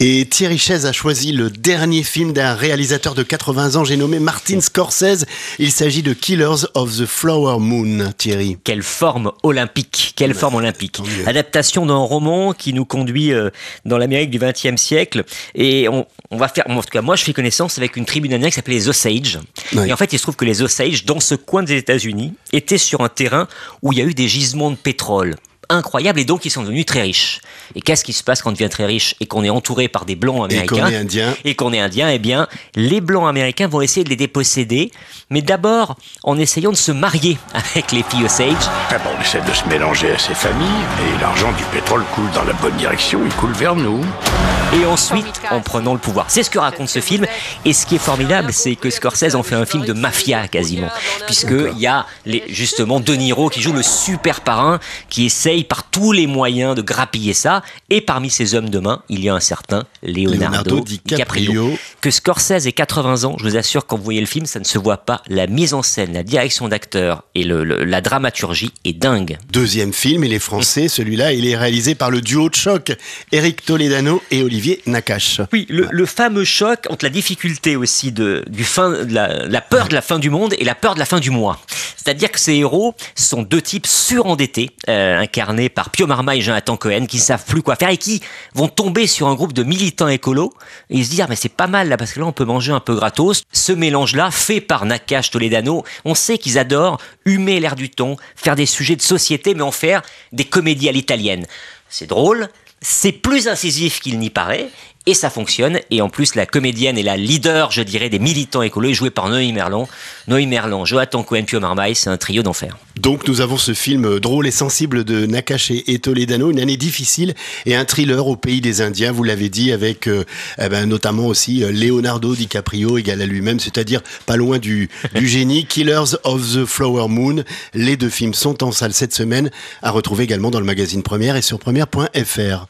Et Thierry Chaise a choisi le dernier film d'un réalisateur de 80 ans, j'ai nommé Martin Scorsese. Il s'agit de Killers of the Flower Moon, Thierry. Quelle forme olympique, quelle forme olympique. Adaptation d'un roman qui nous conduit euh, dans l'Amérique du XXe siècle. Et on, va faire, en tout cas moi je fais connaissance avec une tribu indienne qui s'appelait les Osage. Et en fait il se trouve que les Osage, dans ce coin des États-Unis, étaient sur un terrain où il y a eu des gisements de pétrole incroyable et donc ils sont devenus très riches. Et qu'est-ce qui se passe quand on devient très riche et qu'on est entouré par des blancs américains et qu'on est indien et qu'on est indien Eh bien, les blancs américains vont essayer de les déposséder, mais d'abord en essayant de se marier avec les filles Osage. Ah bon, on essaie de se mélanger à ces familles et l'argent du pétrole coule dans la bonne direction, il coule vers nous et ensuite en prenant le pouvoir. C'est ce que raconte ce film. Et ce qui est formidable, c'est que Scorsese en fait un film de mafia quasiment, puisqu'il y a les, justement De Niro qui joue le super parrain, qui essaye par tous les moyens de grappiller ça. Et parmi ces hommes de main, il y a un certain Leonardo, DiCaprio. Que Scorsese ait 80 ans, je vous assure, quand vous voyez le film, ça ne se voit pas. La mise en scène, la direction d'acteur et le, la dramaturgie est dingue. Deuxième film, il est français. Celui-là, il est réalisé par le duo de choc Eric Toledano et Olivier Olivier Nakache. Oui, le, fameux choc entre la difficulté aussi de, du fin, la, peur de la fin du monde et la peur de la fin du mois. C'est-à-dire que ces héros sont deux types surendettés, euh, incarnés par Pio Marma et Jonathan Cohen, qui ne savent plus quoi faire et qui vont tomber sur un groupe de militants écolos et ils se disent ah mais c'est pas mal là parce que là on peut manger un peu gratos. Ce mélange-là fait par Nakache Toledano, on sait qu'ils adorent humer l'air du ton, faire des sujets de société mais en faire des comédies à l'italienne. C'est drôle, c'est plus incisif qu'il n'y paraît, et ça fonctionne. Et en plus, la comédienne et la leader, je dirais, des militants écolos est jouée par Noémie Merlan. Noémie Merlan, Joatan Cohen, Pio Marmaille, c'est un trio d'enfer. Donc nous avons ce film drôle et sensible de Nakache et Toledano, une année difficile et un thriller au pays des Indiens, vous l'avez dit, avec euh, eh ben, notamment aussi euh, Leonardo DiCaprio égal à lui-même, c'est-à-dire pas loin du, du génie, Killers of the Flower Moon. Les deux films sont en salle cette semaine, à retrouver également dans le magazine Première et sur première.fr.